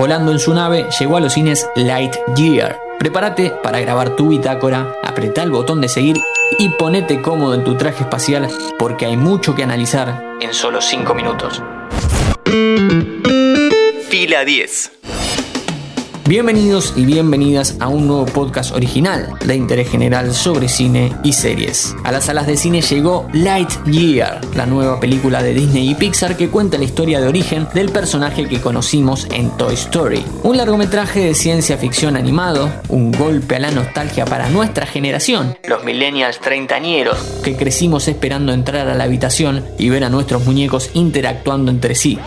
volando en su nave, llegó a los cines Lightyear. Prepárate para grabar tu bitácora, apretá el botón de seguir y ponete cómodo en tu traje espacial porque hay mucho que analizar en solo 5 minutos. Fila 10. Bienvenidos y bienvenidas a un nuevo podcast original de interés general sobre cine y series. A las salas de cine llegó Lightyear, la nueva película de Disney y Pixar que cuenta la historia de origen del personaje que conocimos en Toy Story. Un largometraje de ciencia ficción animado, un golpe a la nostalgia para nuestra generación, los millennials treintañeros, que crecimos esperando entrar a la habitación y ver a nuestros muñecos interactuando entre sí.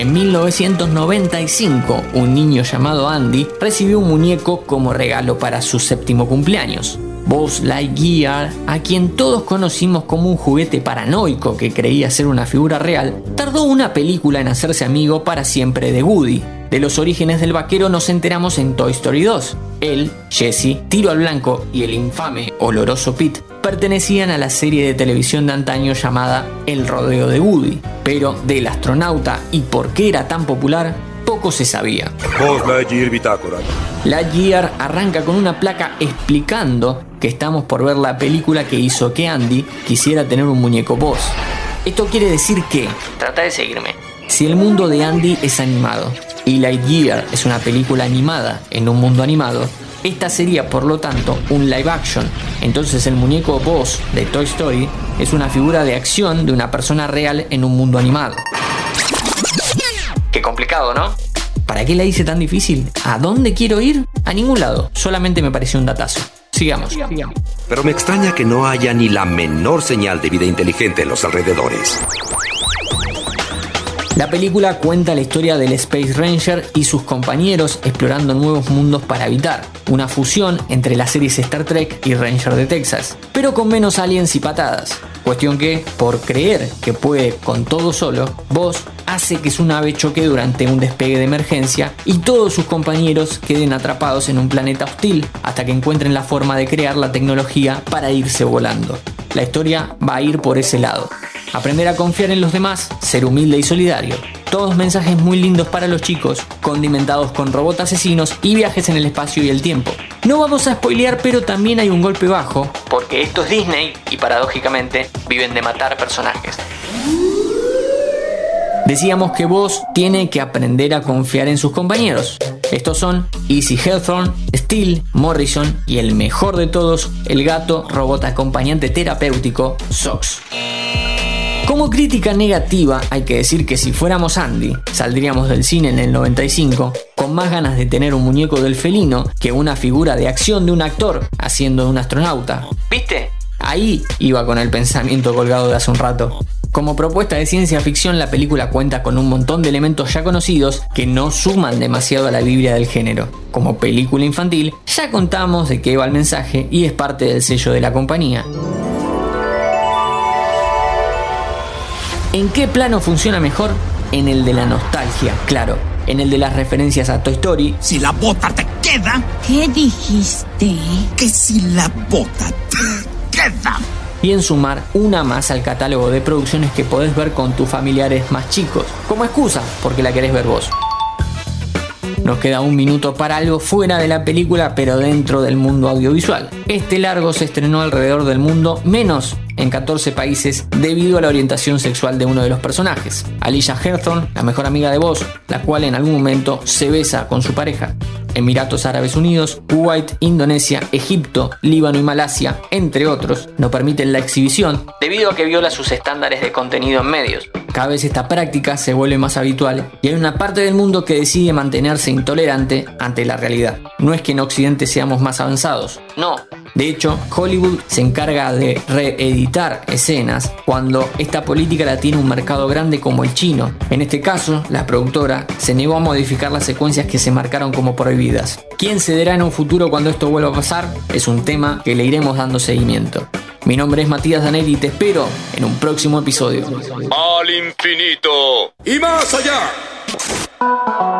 En 1995, un niño llamado Andy recibió un muñeco como regalo para su séptimo cumpleaños. Buzz Lightyear, a quien todos conocimos como un juguete paranoico que creía ser una figura real, tardó una película en hacerse amigo para siempre de Woody. De los orígenes del vaquero nos enteramos en Toy Story 2. Él, Jesse, Tiro al Blanco y el infame oloroso Pete pertenecían a la serie de televisión de antaño llamada El Rodeo de Woody, pero del astronauta y por qué era tan popular, poco se sabía. Bitácora. Lightyear arranca con una placa explicando que estamos por ver la película que hizo que Andy quisiera tener un muñeco voz. Esto quiere decir que, trata de seguirme, si el mundo de Andy es animado y Lightyear es una película animada en un mundo animado, esta sería, por lo tanto, un live action. Entonces el muñeco Buzz de Toy Story es una figura de acción de una persona real en un mundo animado. Qué complicado, ¿no? ¿Para qué la hice tan difícil? ¿A dónde quiero ir? A ningún lado. Solamente me pareció un datazo. Sigamos. Pero me extraña que no haya ni la menor señal de vida inteligente en los alrededores. La película cuenta la historia del Space Ranger y sus compañeros explorando nuevos mundos para habitar, una fusión entre las series Star Trek y Ranger de Texas, pero con menos aliens y patadas. Cuestión que, por creer que puede con todo solo, Voss hace que su nave choque durante un despegue de emergencia y todos sus compañeros queden atrapados en un planeta hostil hasta que encuentren la forma de crear la tecnología para irse volando. La historia va a ir por ese lado. Aprender a confiar en los demás, ser humilde y solidario. Todos mensajes muy lindos para los chicos, condimentados con robots asesinos y viajes en el espacio y el tiempo. No vamos a spoilear, pero también hay un golpe bajo, porque esto es Disney y paradójicamente viven de matar personajes. Decíamos que vos tiene que aprender a confiar en sus compañeros. Estos son Easy Hawthorne, Steel, Morrison y el mejor de todos, el gato robot acompañante terapéutico, Sox. Como crítica negativa, hay que decir que si fuéramos Andy, saldríamos del cine en el 95 con más ganas de tener un muñeco del felino que una figura de acción de un actor haciendo de un astronauta. ¿Viste? Ahí iba con el pensamiento colgado de hace un rato. Como propuesta de ciencia ficción, la película cuenta con un montón de elementos ya conocidos que no suman demasiado a la Biblia del género. Como película infantil, ya contamos de qué va el mensaje y es parte del sello de la compañía. ¿En qué plano funciona mejor? En el de la nostalgia, claro. En el de las referencias a Toy Story. Si la bota te queda. ¿Qué dijiste? Que si la bota te queda. Y en sumar una más al catálogo de producciones que podés ver con tus familiares más chicos. Como excusa, porque la querés ver vos. Nos queda un minuto para algo fuera de la película, pero dentro del mundo audiovisual. Este largo se estrenó alrededor del mundo, menos en 14 países debido a la orientación sexual de uno de los personajes. Alicia Hawthorne, la mejor amiga de Boss, la cual en algún momento se besa con su pareja. Emiratos Árabes Unidos, Kuwait, Indonesia, Egipto, Líbano y Malasia, entre otros, no permiten la exhibición debido a que viola sus estándares de contenido en medios. Cada vez esta práctica se vuelve más habitual y hay una parte del mundo que decide mantenerse intolerante ante la realidad. No es que en Occidente seamos más avanzados, no, de hecho, Hollywood se encarga de reeditar escenas cuando esta política la tiene un mercado grande como el chino. En este caso, la productora se negó a modificar las secuencias que se marcaron como prohibidas. ¿Quién cederá en un futuro cuando esto vuelva a pasar? Es un tema que le iremos dando seguimiento. Mi nombre es Matías Danelli y te espero en un próximo episodio. Al infinito y más allá.